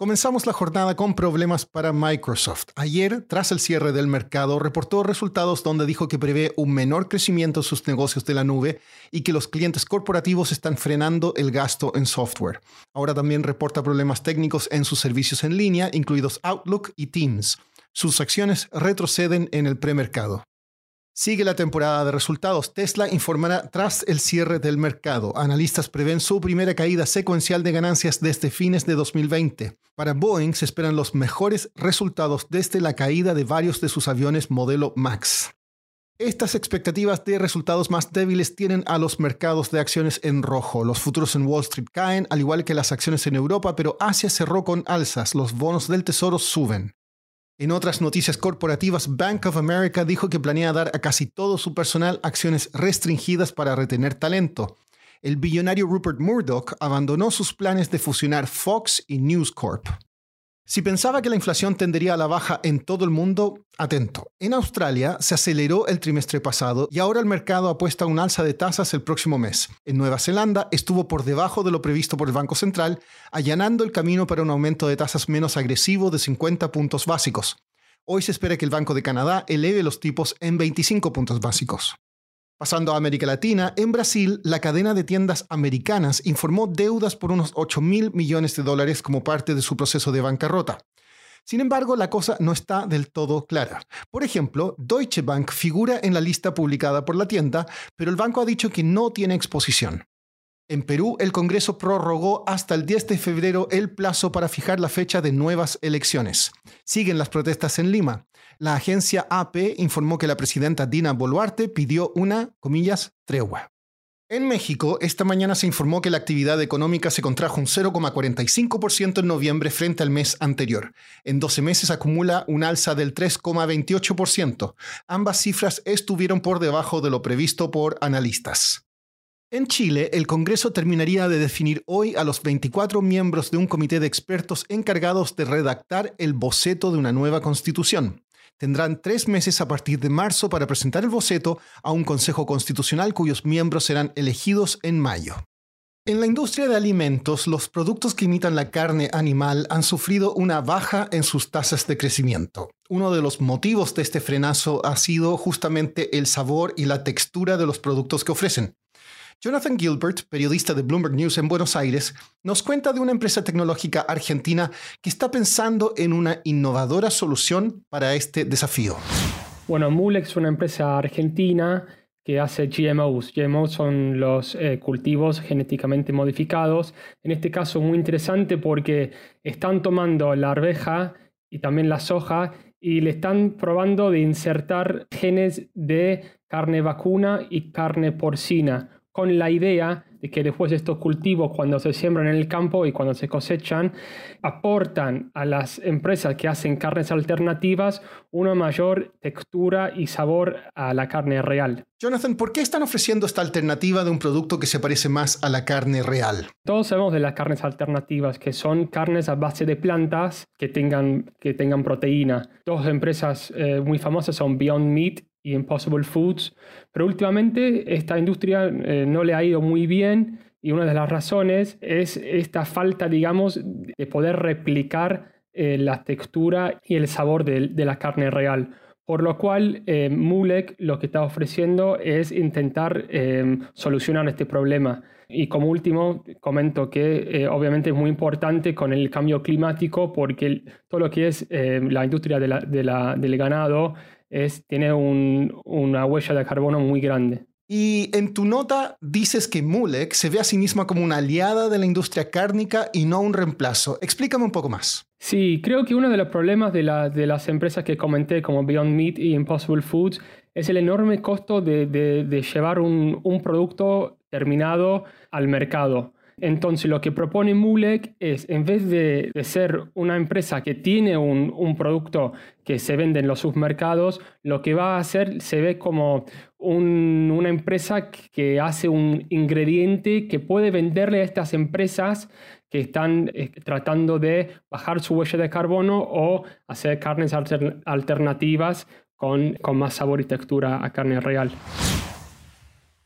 Comenzamos la jornada con problemas para Microsoft. Ayer, tras el cierre del mercado, reportó resultados donde dijo que prevé un menor crecimiento en sus negocios de la nube y que los clientes corporativos están frenando el gasto en software. Ahora también reporta problemas técnicos en sus servicios en línea, incluidos Outlook y Teams. Sus acciones retroceden en el premercado. Sigue la temporada de resultados. Tesla informará tras el cierre del mercado. Analistas prevén su primera caída secuencial de ganancias desde fines de 2020. Para Boeing se esperan los mejores resultados desde la caída de varios de sus aviones modelo MAX. Estas expectativas de resultados más débiles tienen a los mercados de acciones en rojo. Los futuros en Wall Street caen, al igual que las acciones en Europa, pero Asia cerró con alzas. Los bonos del tesoro suben. En otras noticias corporativas, Bank of America dijo que planea dar a casi todo su personal acciones restringidas para retener talento. El billonario Rupert Murdoch abandonó sus planes de fusionar Fox y News Corp. Si pensaba que la inflación tendería a la baja en todo el mundo, atento. En Australia se aceleró el trimestre pasado y ahora el mercado apuesta a un alza de tasas el próximo mes. En Nueva Zelanda estuvo por debajo de lo previsto por el Banco Central, allanando el camino para un aumento de tasas menos agresivo de 50 puntos básicos. Hoy se espera que el Banco de Canadá eleve los tipos en 25 puntos básicos. Pasando a América Latina, en Brasil, la cadena de tiendas americanas informó deudas por unos 8 mil millones de dólares como parte de su proceso de bancarrota. Sin embargo, la cosa no está del todo clara. Por ejemplo, Deutsche Bank figura en la lista publicada por la tienda, pero el banco ha dicho que no tiene exposición. En Perú, el Congreso prorrogó hasta el 10 de febrero el plazo para fijar la fecha de nuevas elecciones. Siguen las protestas en Lima. La agencia AP informó que la presidenta Dina Boluarte pidió una, comillas, tregua. En México, esta mañana se informó que la actividad económica se contrajo un 0,45% en noviembre frente al mes anterior. En 12 meses acumula un alza del 3,28%. Ambas cifras estuvieron por debajo de lo previsto por analistas. En Chile, el Congreso terminaría de definir hoy a los 24 miembros de un comité de expertos encargados de redactar el boceto de una nueva constitución. Tendrán tres meses a partir de marzo para presentar el boceto a un Consejo Constitucional cuyos miembros serán elegidos en mayo. En la industria de alimentos, los productos que imitan la carne animal han sufrido una baja en sus tasas de crecimiento. Uno de los motivos de este frenazo ha sido justamente el sabor y la textura de los productos que ofrecen. Jonathan Gilbert, periodista de Bloomberg News en Buenos Aires, nos cuenta de una empresa tecnológica argentina que está pensando en una innovadora solución para este desafío. Bueno, Mulex es una empresa argentina que hace GMOs. GMOs son los eh, cultivos genéticamente modificados. En este caso muy interesante porque están tomando la arveja y también la soja y le están probando de insertar genes de carne vacuna y carne porcina con la idea de que después estos cultivos, cuando se siembran en el campo y cuando se cosechan, aportan a las empresas que hacen carnes alternativas una mayor textura y sabor a la carne real. Jonathan, ¿por qué están ofreciendo esta alternativa de un producto que se parece más a la carne real? Todos sabemos de las carnes alternativas, que son carnes a base de plantas que tengan, que tengan proteína. Dos empresas eh, muy famosas son Beyond Meat y Impossible Foods, pero últimamente esta industria eh, no le ha ido muy bien y una de las razones es esta falta, digamos, de poder replicar eh, la textura y el sabor de, la carne real. Por lo cual, eh, Mulek lo que está ofreciendo es intentar solucionar este problema. Y como último, comento que obviamente es muy importante con el cambio climático porque todo lo que es la industria del ganado es, tiene una huella de carbono muy grande. Y en tu nota dices que Mulek se ve a sí misma como una aliada de la industria cárnica y no un reemplazo. Explícame un poco más. Sí, creo que uno de los problemas de, las empresas que comenté, como Beyond Meat y Impossible Foods, es el enorme costo de, llevar un, un producto terminado al mercado. Entonces lo que propone Mulek es, en vez de, ser una empresa que tiene un, producto que se vende en los submercados, lo que va a hacer se ve como una empresa que hace un ingrediente que puede venderle a estas empresas que están eh, tratando de bajar su huella de carbono o hacer carnes alternativas con, con más sabor y textura a carne real.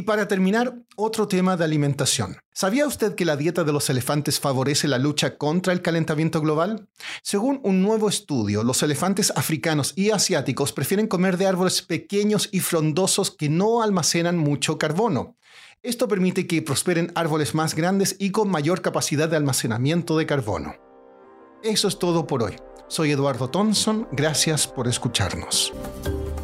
Y para terminar, otro tema de alimentación. ¿Sabía usted que la dieta de los elefantes favorece la lucha contra el calentamiento global? Según un nuevo estudio, los elefantes africanos y asiáticos prefieren comer de árboles pequeños y frondosos que no almacenan mucho carbono. Esto permite que prosperen árboles más grandes y con mayor capacidad de almacenamiento de carbono. Eso es todo por hoy. Soy Eduardo Thompson, gracias por escucharnos.